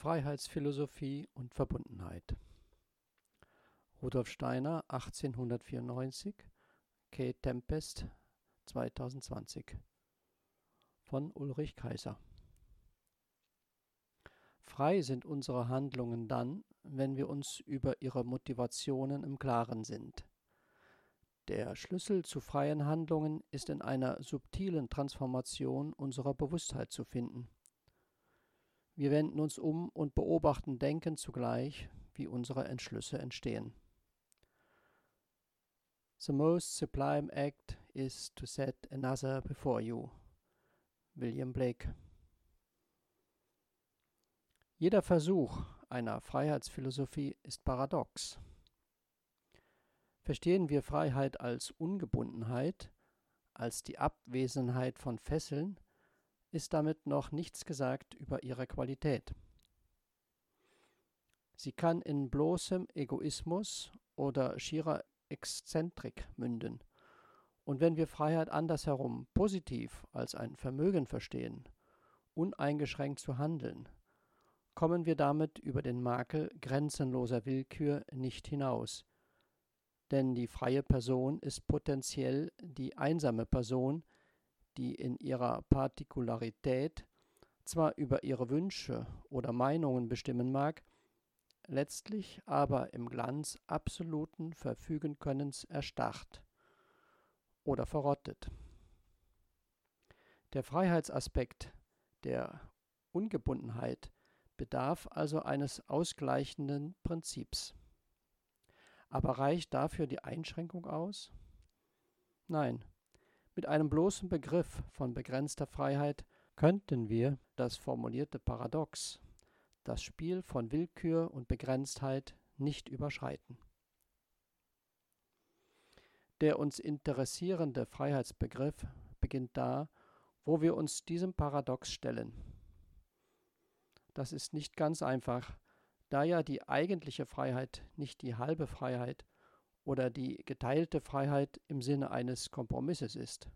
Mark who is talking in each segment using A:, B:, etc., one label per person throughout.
A: Freiheitsphilosophie und Verbundenheit. Rudolf Steiner 1894, K. Tempest 2020 von Ulrich Kaiser. Frei sind unsere Handlungen dann, wenn wir uns über ihre Motivationen im Klaren sind. Der Schlüssel zu freien Handlungen ist in einer subtilen Transformation unserer Bewusstheit zu finden. Wir wenden uns um und beobachten Denken zugleich, wie unsere Entschlüsse entstehen. The most sublime act is to set another before you. William Blake. Jeder Versuch einer Freiheitsphilosophie ist paradox. Verstehen wir Freiheit als Ungebundenheit, als die Abwesenheit von Fesseln, ist damit noch nichts gesagt über ihre Qualität. Sie kann in bloßem Egoismus oder schierer Exzentrik münden. Und wenn wir Freiheit andersherum positiv als ein Vermögen verstehen, uneingeschränkt zu handeln, kommen wir damit über den Makel grenzenloser Willkür nicht hinaus. Denn die freie Person ist potenziell die einsame Person, die in ihrer Partikularität zwar über ihre Wünsche oder Meinungen bestimmen mag, letztlich aber im Glanz absoluten Verfügenkönnens erstarrt oder verrottet. Der Freiheitsaspekt der Ungebundenheit bedarf also eines ausgleichenden Prinzips. Aber reicht dafür die Einschränkung aus? Nein, mit einem bloßen Begriff von begrenzter Freiheit könnten wir das formulierte Paradox, das Spiel von Willkür und Begrenztheit nicht überschreiten. Der uns interessierende Freiheitsbegriff beginnt da, wo wir uns diesem Paradox stellen. Das ist nicht ganz einfach, da ja die eigentliche Freiheit nicht die halbe Freiheit oder die geteilte Freiheit im Sinne eines Kompromisses ist.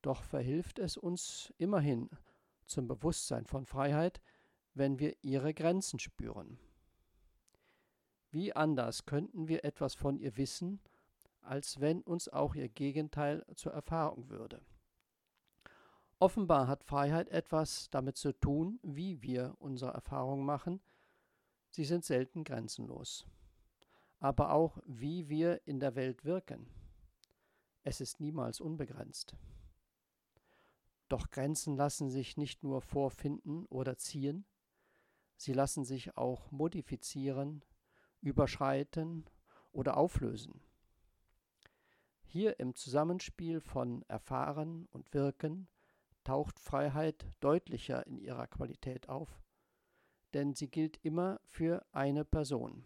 A: Doch verhilft es uns immerhin zum Bewusstsein von Freiheit, wenn wir ihre Grenzen spüren. Wie anders könnten wir etwas von ihr wissen, als wenn uns auch ihr Gegenteil zur Erfahrung würde. Offenbar hat Freiheit etwas damit zu tun, wie wir unsere Erfahrungen machen. Sie sind selten grenzenlos aber auch wie wir in der Welt wirken. Es ist niemals unbegrenzt. Doch Grenzen lassen sich nicht nur vorfinden oder ziehen, sie lassen sich auch modifizieren, überschreiten oder auflösen. Hier im Zusammenspiel von Erfahren und Wirken taucht Freiheit deutlicher in ihrer Qualität auf, denn sie gilt immer für eine Person.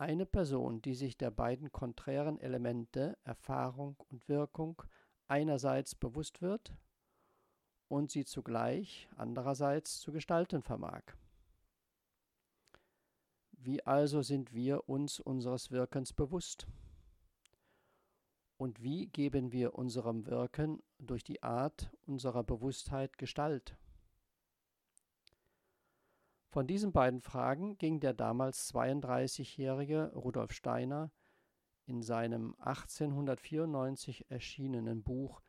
A: Eine Person, die sich der beiden konträren Elemente Erfahrung und Wirkung einerseits bewusst wird und sie zugleich andererseits zu gestalten vermag. Wie also sind wir uns unseres Wirkens bewusst? Und wie geben wir unserem Wirken durch die Art unserer Bewusstheit Gestalt? Von diesen beiden Fragen ging der damals 32-jährige Rudolf Steiner in seinem 1894 erschienenen Buch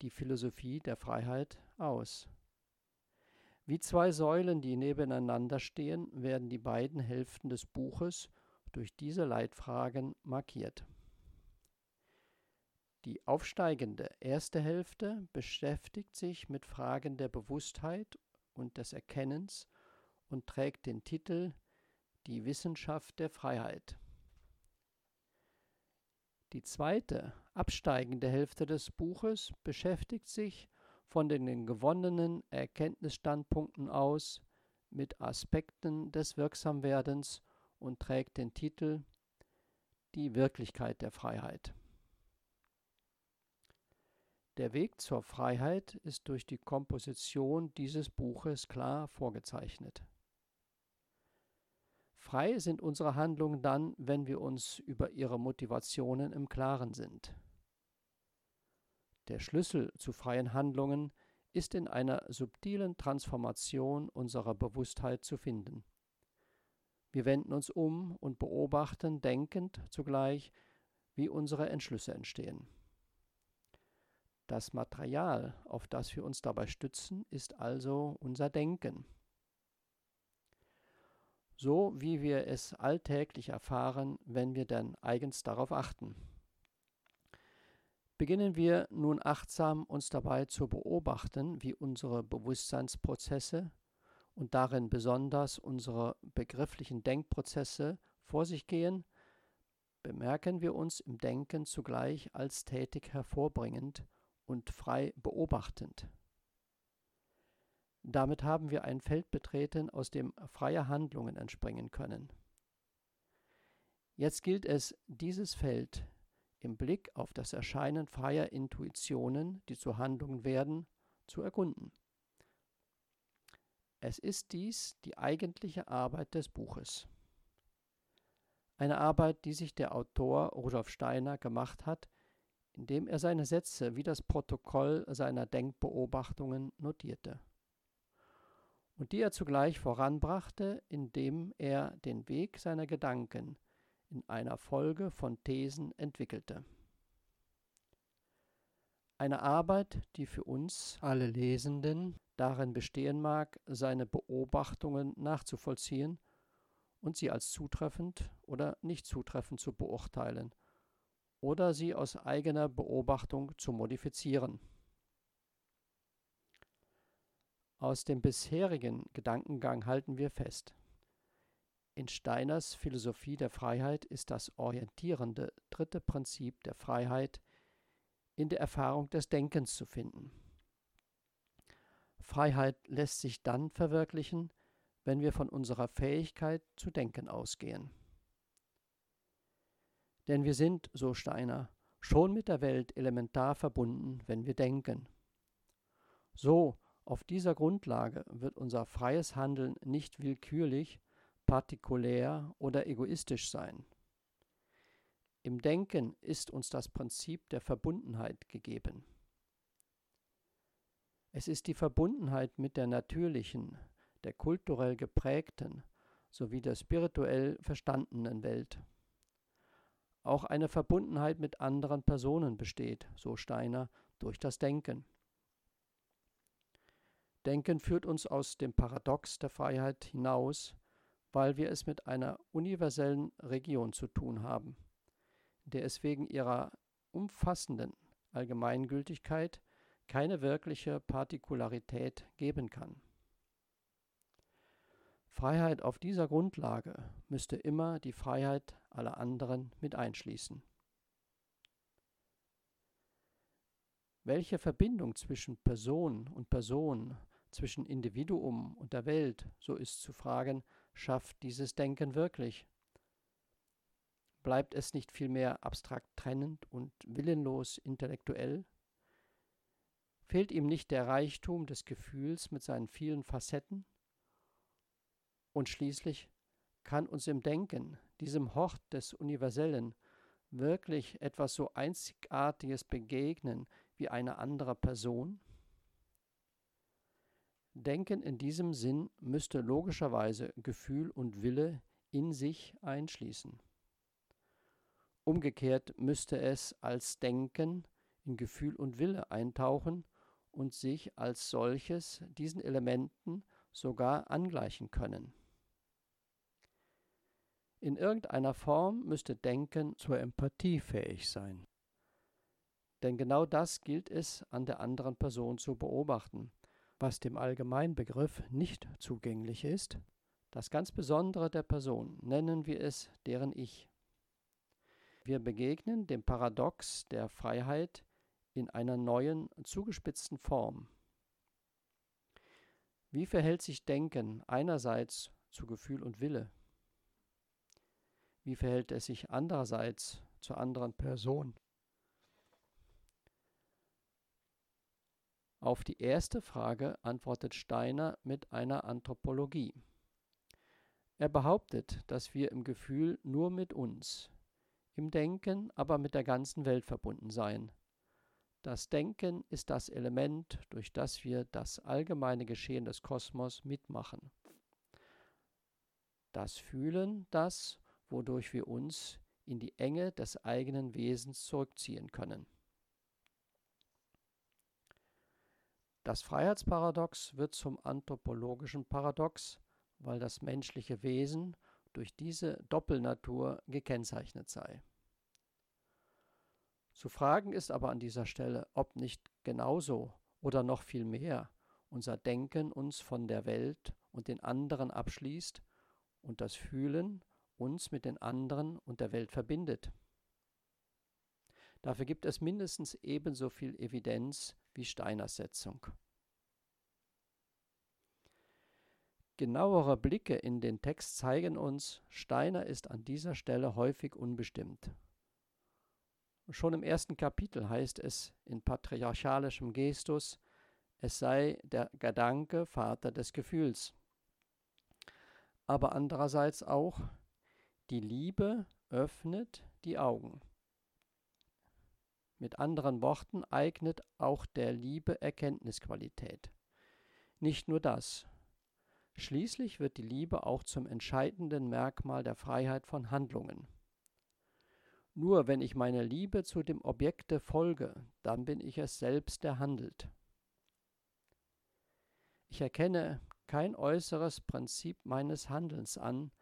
A: Die Philosophie der Freiheit aus. Wie zwei Säulen, die nebeneinander stehen, werden die beiden Hälften des Buches durch diese Leitfragen markiert. Die aufsteigende erste Hälfte beschäftigt sich mit Fragen der Bewusstheit und des Erkennens und trägt den Titel Die Wissenschaft der Freiheit. Die zweite, absteigende Hälfte des Buches beschäftigt sich von den gewonnenen Erkenntnisstandpunkten aus mit Aspekten des Wirksamwerdens und trägt den Titel Die Wirklichkeit der Freiheit. Der Weg zur Freiheit ist durch die Komposition dieses Buches klar vorgezeichnet. Frei sind unsere Handlungen dann, wenn wir uns über ihre Motivationen im Klaren sind. Der Schlüssel zu freien Handlungen ist in einer subtilen Transformation unserer Bewusstheit zu finden. Wir wenden uns um und beobachten denkend zugleich, wie unsere Entschlüsse entstehen. Das Material, auf das wir uns dabei stützen, ist also unser Denken. So wie wir es alltäglich erfahren, wenn wir denn eigens darauf achten. Beginnen wir nun achtsam uns dabei zu beobachten, wie unsere Bewusstseinsprozesse und darin besonders unsere begrifflichen Denkprozesse vor sich gehen, bemerken wir uns im Denken zugleich als tätig hervorbringend und frei beobachtend. Damit haben wir ein Feld betreten, aus dem freie Handlungen entspringen können. Jetzt gilt es, dieses Feld im Blick auf das Erscheinen freier Intuitionen, die zu Handlungen werden, zu erkunden. Es ist dies die eigentliche Arbeit des Buches. Eine Arbeit, die sich der Autor Rudolf Steiner gemacht hat, indem er seine Sätze wie das Protokoll seiner Denkbeobachtungen notierte. Und die er zugleich voranbrachte, indem er den Weg seiner Gedanken in einer Folge von Thesen entwickelte. Eine Arbeit, die für uns alle Lesenden darin bestehen mag, seine Beobachtungen nachzuvollziehen und sie als zutreffend oder nicht zutreffend zu beurteilen oder sie aus eigener Beobachtung zu modifizieren. Aus dem bisherigen Gedankengang halten wir fest. In Steiners Philosophie der Freiheit ist das orientierende dritte Prinzip der Freiheit in der Erfahrung des Denkens zu finden. Freiheit lässt sich dann verwirklichen, wenn wir von unserer Fähigkeit zu denken ausgehen. Denn wir sind, so Steiner, schon mit der Welt elementar verbunden, wenn wir denken. So, auf dieser Grundlage wird unser freies Handeln nicht willkürlich, partikulär oder egoistisch sein. Im Denken ist uns das Prinzip der Verbundenheit gegeben. Es ist die Verbundenheit mit der natürlichen, der kulturell geprägten sowie der spirituell verstandenen Welt. Auch eine Verbundenheit mit anderen Personen besteht, so Steiner, durch das Denken. Denken führt uns aus dem Paradox der Freiheit hinaus, weil wir es mit einer universellen Region zu tun haben, der es wegen ihrer umfassenden Allgemeingültigkeit keine wirkliche Partikularität geben kann. Freiheit auf dieser Grundlage müsste immer die Freiheit aller anderen mit einschließen. Welche Verbindung zwischen Person und Person, zwischen Individuum und der Welt, so ist zu fragen, schafft dieses Denken wirklich? Bleibt es nicht vielmehr abstrakt trennend und willenlos intellektuell? Fehlt ihm nicht der Reichtum des Gefühls mit seinen vielen Facetten? Und schließlich kann uns im Denken, diesem Hort des Universellen, wirklich etwas so Einzigartiges begegnen wie eine andere Person? Denken in diesem Sinn müsste logischerweise Gefühl und Wille in sich einschließen. Umgekehrt müsste es als Denken in Gefühl und Wille eintauchen und sich als solches diesen Elementen sogar angleichen können. In irgendeiner Form müsste Denken zur Empathie fähig sein. Denn genau das gilt es an der anderen Person zu beobachten, was dem Allgemeinbegriff nicht zugänglich ist. Das ganz Besondere der Person nennen wir es deren Ich. Wir begegnen dem Paradox der Freiheit in einer neuen, zugespitzten Form. Wie verhält sich Denken einerseits zu Gefühl und Wille? Wie verhält es sich andererseits zur anderen Person? Auf die erste Frage antwortet Steiner mit einer Anthropologie. Er behauptet, dass wir im Gefühl nur mit uns, im Denken aber mit der ganzen Welt verbunden seien Das Denken ist das Element, durch das wir das allgemeine Geschehen des Kosmos mitmachen. Das Fühlen das, wodurch wir uns in die Enge des eigenen Wesens zurückziehen können. Das Freiheitsparadox wird zum anthropologischen Paradox, weil das menschliche Wesen durch diese Doppelnatur gekennzeichnet sei. Zu fragen ist aber an dieser Stelle, ob nicht genauso oder noch viel mehr unser Denken uns von der Welt und den anderen abschließt und das Fühlen uns mit den anderen und der Welt verbindet. Dafür gibt es mindestens ebenso viel Evidenz wie Steiners Setzung. Genauere Blicke in den Text zeigen uns, Steiner ist an dieser Stelle häufig unbestimmt. Schon im ersten Kapitel heißt es in patriarchalischem Gestus, es sei der Gedanke Vater des Gefühls. Aber andererseits auch, die Liebe öffnet die Augen. Mit anderen Worten eignet auch der Liebe Erkenntnisqualität. Nicht nur das. Schließlich wird die Liebe auch zum entscheidenden Merkmal der Freiheit von Handlungen. Nur wenn ich meiner Liebe zu dem Objekte folge, dann bin ich es selbst, der handelt. Ich erkenne kein äußeres Prinzip meines Handelns an,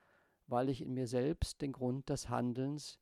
A: weil ich in mir selbst den Grund des Handelns,